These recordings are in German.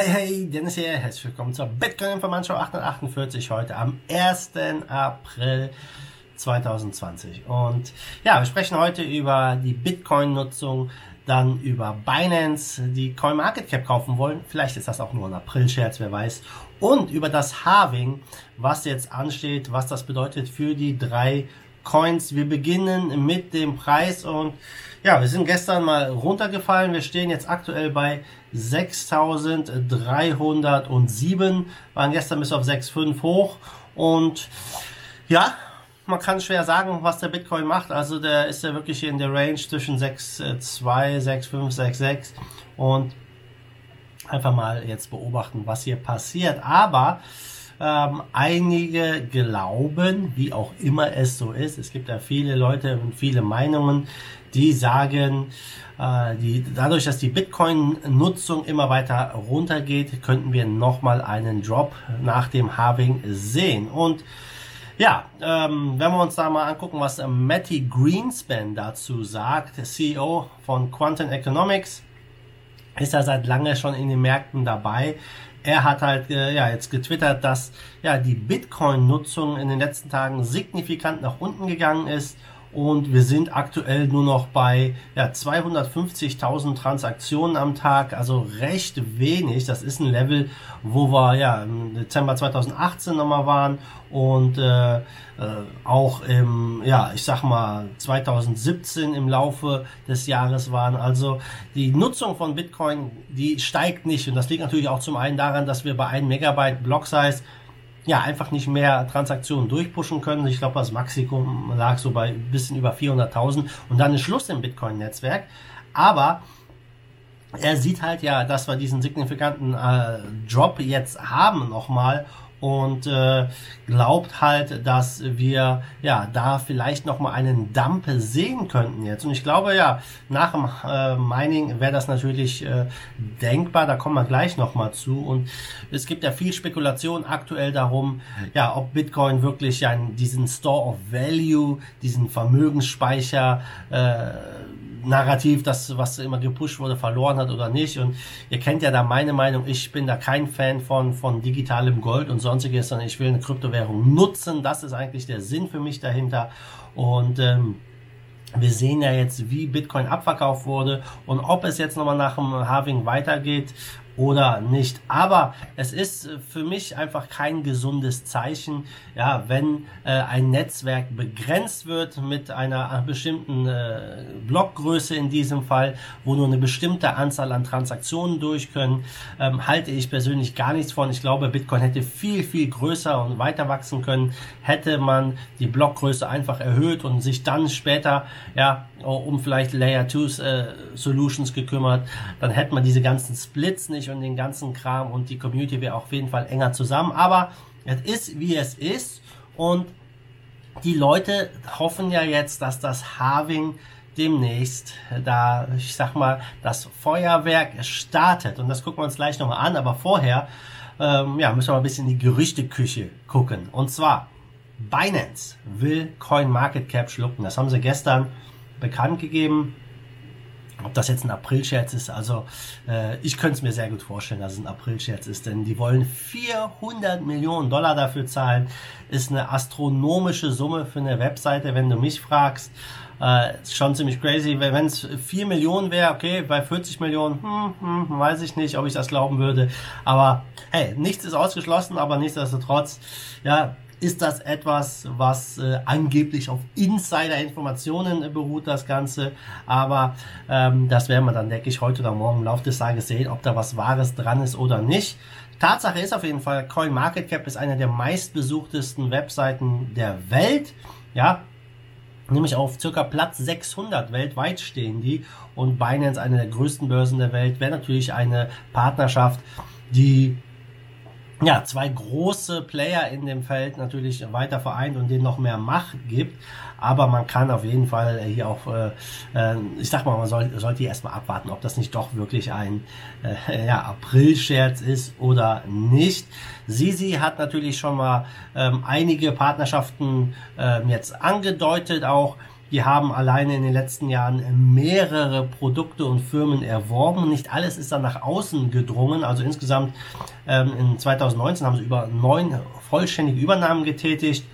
Hey, hey, Dennis hier. Herzlich willkommen zur Bitcoin Information 848 heute am 1. April 2020. Und ja, wir sprechen heute über die Bitcoin-Nutzung, dann über Binance, die CoinMarketCap kaufen wollen. Vielleicht ist das auch nur ein April-Scherz, wer weiß. Und über das Halving, was jetzt ansteht, was das bedeutet für die drei Coins. Wir beginnen mit dem Preis und ja, wir sind gestern mal runtergefallen. Wir stehen jetzt aktuell bei 6307, waren gestern bis auf 6,5 hoch und ja, man kann schwer sagen, was der Bitcoin macht. Also der ist ja wirklich in der Range zwischen 6,2, 6,5, 6,6 und einfach mal jetzt beobachten, was hier passiert. Aber ähm, einige glauben, wie auch immer es so ist, es gibt ja viele Leute und viele Meinungen, die sagen, äh, die, dadurch, dass die Bitcoin-Nutzung immer weiter runtergeht, könnten wir nochmal einen Drop nach dem Halving sehen. Und ja, ähm, wenn wir uns da mal angucken, was Matty Greenspan dazu sagt, CEO von Quantum Economics, ist er seit lange schon in den Märkten dabei er hat halt äh, ja jetzt getwittert, dass ja die Bitcoin-Nutzung in den letzten Tagen signifikant nach unten gegangen ist und wir sind aktuell nur noch bei ja, 250.000 Transaktionen am Tag, also recht wenig. Das ist ein Level, wo wir ja im Dezember 2018 nochmal waren und äh, äh, auch im, ja, ich sag mal 2017 im Laufe des Jahres waren. Also die Nutzung von Bitcoin, die steigt nicht und das liegt natürlich auch zum einen daran, dass wir bei 1 Megabyte Block Size ja, einfach nicht mehr Transaktionen durchpushen können. Ich glaube, das Maximum lag so bei ein bisschen über 400.000 und dann ist Schluss im Bitcoin-Netzwerk. Aber er sieht halt ja, dass wir diesen signifikanten äh, Drop jetzt haben nochmal und äh, glaubt halt, dass wir ja da vielleicht noch mal einen Dump sehen könnten jetzt. Und ich glaube ja, nach dem äh, Mining wäre das natürlich äh, denkbar. Da kommen wir gleich noch mal zu. Und es gibt ja viel Spekulation aktuell darum, ja, ob Bitcoin wirklich ja diesen Store of Value, diesen Vermögensspeicher äh, Narrativ, das, was immer gepusht wurde, verloren hat oder nicht. Und ihr kennt ja da meine Meinung, ich bin da kein Fan von, von digitalem Gold und sonstiges, sondern ich will eine Kryptowährung nutzen. Das ist eigentlich der Sinn für mich dahinter. Und ähm, wir sehen ja jetzt, wie Bitcoin abverkauft wurde und ob es jetzt nochmal nach dem Halving weitergeht oder nicht. Aber es ist für mich einfach kein gesundes Zeichen, ja, wenn äh, ein Netzwerk begrenzt wird mit einer bestimmten äh, Blockgröße in diesem Fall, wo nur eine bestimmte Anzahl an Transaktionen durch können, ähm, halte ich persönlich gar nichts von. Ich glaube, Bitcoin hätte viel, viel größer und weiter wachsen können, hätte man die Blockgröße einfach erhöht und sich dann später, ja, um vielleicht Layer 2 äh, Solutions gekümmert, dann hätte man diese ganzen Splits nicht und den ganzen Kram und die Community wäre auf jeden Fall enger zusammen. Aber es ist, wie es ist und die Leute hoffen ja jetzt, dass das Harving demnächst da, ich sag mal, das Feuerwerk startet. Und das gucken wir uns gleich nochmal an. Aber vorher, ähm, ja, müssen wir mal ein bisschen in die Gerüchteküche gucken. Und zwar, Binance will CoinMarketCap schlucken. Das haben sie gestern bekannt gegeben. Ob das jetzt ein April-Scherz ist, also äh, ich könnte es mir sehr gut vorstellen, dass es ein April-Scherz ist, denn die wollen 400 Millionen Dollar dafür zahlen. Ist eine astronomische Summe für eine Webseite, wenn du mich fragst. Äh, schon ziemlich crazy. Wenn es 4 Millionen wäre, okay, bei 40 Millionen, hm, hm, weiß ich nicht, ob ich das glauben würde. Aber hey, nichts ist ausgeschlossen, aber nichtsdestotrotz, ja, ist das etwas, was äh, angeblich auf Insider-Informationen äh, beruht, das Ganze. Aber ähm, das werden wir dann, denke ich, heute oder morgen im Laufe des Tages sehen, ob da was Wahres dran ist oder nicht. Tatsache ist auf jeden Fall, CoinMarketCap ist eine der meistbesuchtesten Webseiten der Welt. Ja, nämlich auf circa Platz 600 weltweit stehen die. Und Binance, eine der größten Börsen der Welt, wäre natürlich eine Partnerschaft, die ja, zwei große Player in dem Feld natürlich weiter vereint und denen noch mehr Macht gibt. Aber man kann auf jeden Fall hier auch, äh, äh, ich sag mal, man soll, sollte hier erstmal abwarten, ob das nicht doch wirklich ein äh, ja, April-Scherz ist oder nicht. Sisi hat natürlich schon mal ähm, einige Partnerschaften ähm, jetzt angedeutet auch die haben alleine in den letzten Jahren mehrere Produkte und Firmen erworben. Nicht alles ist dann nach außen gedrungen. Also insgesamt ähm, in 2019 haben sie über neun vollständige Übernahmen getätigt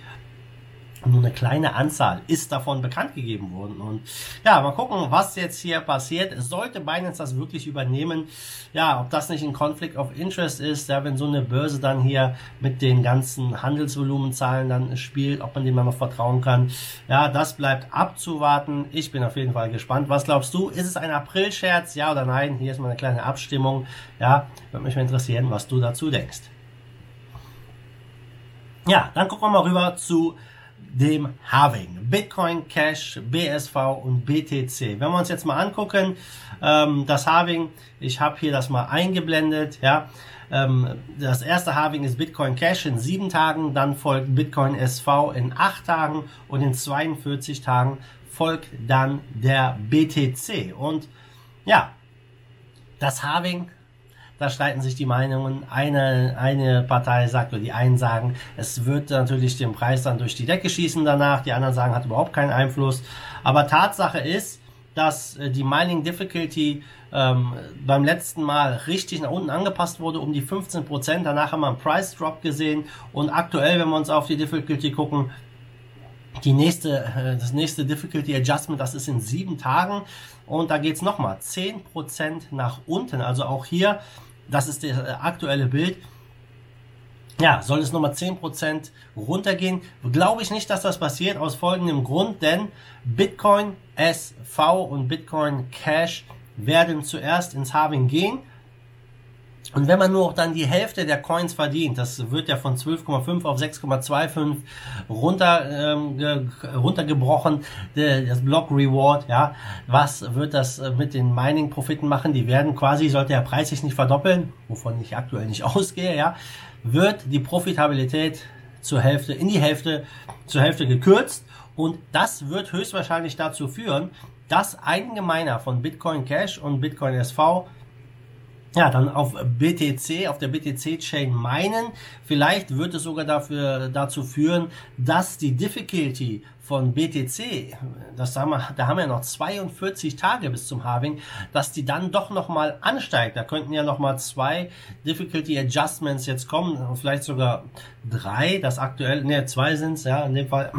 nur eine kleine Anzahl ist davon bekannt gegeben worden. Und ja, mal gucken, was jetzt hier passiert. Sollte Binance das wirklich übernehmen? Ja, ob das nicht ein Conflict of Interest ist, ja, wenn so eine Börse dann hier mit den ganzen Handelsvolumenzahlen dann spielt, ob man dem mal vertrauen kann. Ja, das bleibt abzuwarten. Ich bin auf jeden Fall gespannt. Was glaubst du? Ist es ein April-Scherz? Ja oder nein? Hier ist mal eine kleine Abstimmung. Ja, würde mich mal interessieren, was du dazu denkst. Ja, dann gucken wir mal rüber zu dem Halving. Bitcoin Cash, BSV und BTC. Wenn wir uns jetzt mal angucken, ähm, das Halving, ich habe hier das mal eingeblendet, ja. Ähm, das erste Halving ist Bitcoin Cash in sieben Tagen, dann folgt Bitcoin SV in acht Tagen und in 42 Tagen folgt dann der BTC. Und ja, das Halving da streiten sich die Meinungen. Eine, eine Partei sagt, oder die einen sagen, es wird natürlich den Preis dann durch die Decke schießen danach. Die anderen sagen, hat überhaupt keinen Einfluss. Aber Tatsache ist, dass äh, die Mining Difficulty ähm, beim letzten Mal richtig nach unten angepasst wurde, um die 15%. Danach haben wir einen Price Drop gesehen. Und aktuell, wenn wir uns auf die Difficulty gucken, die nächste, äh, das nächste Difficulty Adjustment, das ist in sieben Tagen. Und da geht's nochmal 10% nach unten. Also auch hier das ist das aktuelle Bild. Ja, soll es nochmal 10% runtergehen? Glaube ich nicht, dass das passiert, aus folgendem Grund, denn Bitcoin SV und Bitcoin Cash werden zuerst ins Halving gehen und wenn man nur auch dann die Hälfte der Coins verdient, das wird ja von 12,5 auf 6,25 runter, ähm, runtergebrochen, das Block Reward, ja, was wird das äh, mit den Mining-Profiten machen? Die werden quasi, sollte der Preis sich nicht verdoppeln, wovon ich aktuell nicht ausgehe, ja, wird die Profitabilität zur Hälfte, in die Hälfte, zur Hälfte gekürzt und das wird höchstwahrscheinlich dazu führen, dass einige Miner von Bitcoin Cash und Bitcoin SV ja, dann auf BTC, auf der BTC-Chain meinen. Vielleicht wird es sogar dafür, dazu führen, dass die Difficulty von BTC, das haben wir, da haben wir noch 42 Tage bis zum Halving, dass die dann doch nochmal ansteigt. Da könnten ja nochmal zwei Difficulty Adjustments jetzt kommen, vielleicht sogar drei, das aktuell, ne, zwei sind's, ja, in dem Fall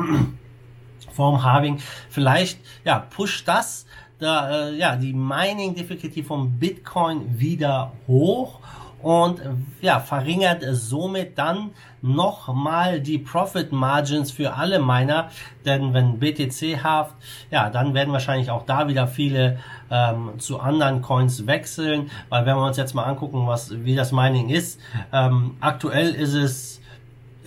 vorm Halving. Vielleicht, ja, pusht das da, äh, ja, die Mining Difficulty von Bitcoin wieder hoch und ja, verringert somit dann nochmal die Profit Margins für alle Miner, denn wenn BTC haft, ja, dann werden wahrscheinlich auch da wieder viele ähm, zu anderen Coins wechseln, weil wenn wir uns jetzt mal angucken, was wie das Mining ist, ähm, aktuell ist es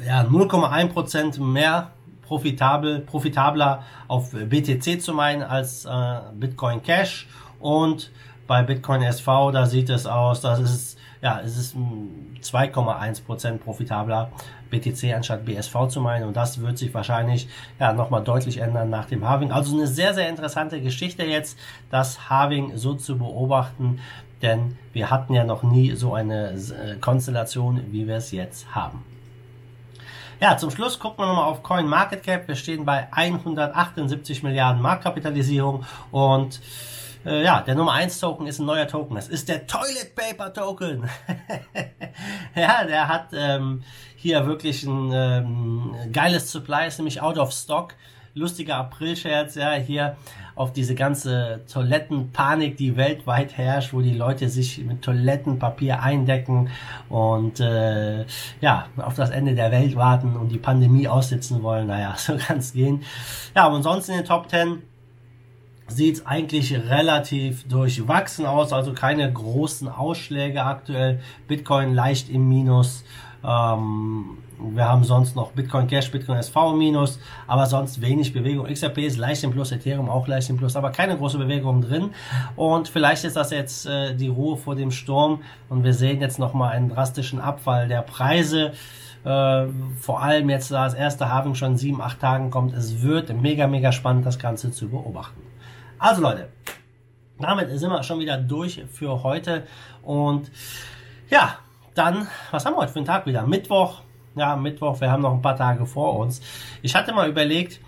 ja 0,1% mehr profitabel, profitabler auf BTC zu meinen als äh, Bitcoin Cash und bei Bitcoin SV, da sieht es aus, das ist ja, es ist 2,1% profitabler BTC anstatt BSV zu meinen und das wird sich wahrscheinlich ja nochmal deutlich ändern nach dem Halving. Also eine sehr, sehr interessante Geschichte jetzt, das Halving so zu beobachten, denn wir hatten ja noch nie so eine äh, Konstellation, wie wir es jetzt haben. Ja, zum Schluss gucken wir nochmal auf Coin Market Cap. Wir stehen bei 178 Milliarden Marktkapitalisierung und äh, ja, der Nummer 1 Token ist ein neuer Token. Das ist der Toilet Paper Token. ja, der hat ähm, hier wirklich ein ähm, geiles Supply, ist nämlich out of stock lustiger April-Scherz, ja, hier auf diese ganze Toilettenpanik, die weltweit herrscht, wo die Leute sich mit Toilettenpapier eindecken und äh, ja, auf das Ende der Welt warten und die Pandemie aussitzen wollen. Naja, so kann es gehen. Ja, aber ansonsten in den Top 10 sieht eigentlich relativ durchwachsen aus, also keine großen Ausschläge aktuell. Bitcoin leicht im Minus. Ähm, wir haben sonst noch Bitcoin Cash, Bitcoin SV minus, aber sonst wenig Bewegung. XRP ist leicht im Plus, Ethereum auch leicht im Plus, aber keine große Bewegung drin. Und vielleicht ist das jetzt äh, die Ruhe vor dem Sturm und wir sehen jetzt nochmal einen drastischen Abfall der Preise. Äh, vor allem jetzt, da das erste Hafen schon sieben, acht Tagen kommt. Es wird mega, mega spannend, das Ganze zu beobachten. Also Leute, damit sind wir schon wieder durch für heute und ja, dann, was haben wir heute für einen Tag wieder? Mittwoch. Ja, Mittwoch, wir haben noch ein paar Tage vor uns. Ich hatte mal überlegt,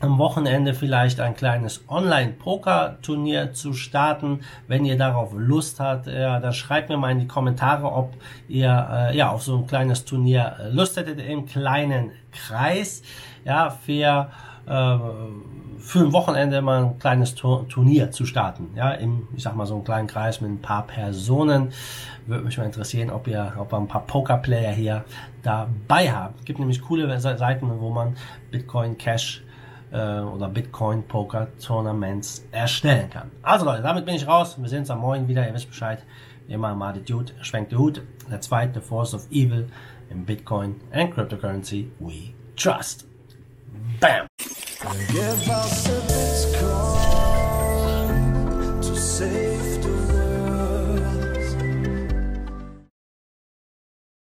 am Wochenende vielleicht ein kleines Online-Poker-Turnier zu starten. Wenn ihr darauf Lust habt, ja, dann schreibt mir mal in die Kommentare, ob ihr äh, ja auf so ein kleines Turnier Lust hättet im kleinen Kreis. Ja, für äh, für ein Wochenende mal ein kleines Turnier zu starten. Ja, im, ich sag mal, so einen kleinen Kreis mit ein paar Personen. Würde mich mal interessieren, ob ihr, ob wir ein paar Pokerplayer hier dabei habt. Es gibt nämlich coole Seiten, wo man Bitcoin Cash äh, oder Bitcoin Poker Tournaments erstellen kann. Also Leute, damit bin ich raus. Wir sehen uns am Morgen wieder. Ihr wisst Bescheid. Immer mal die Dude schwenkt den Hut. Der zweite Force of Evil im Bitcoin and Cryptocurrency we trust. Bam! Give us a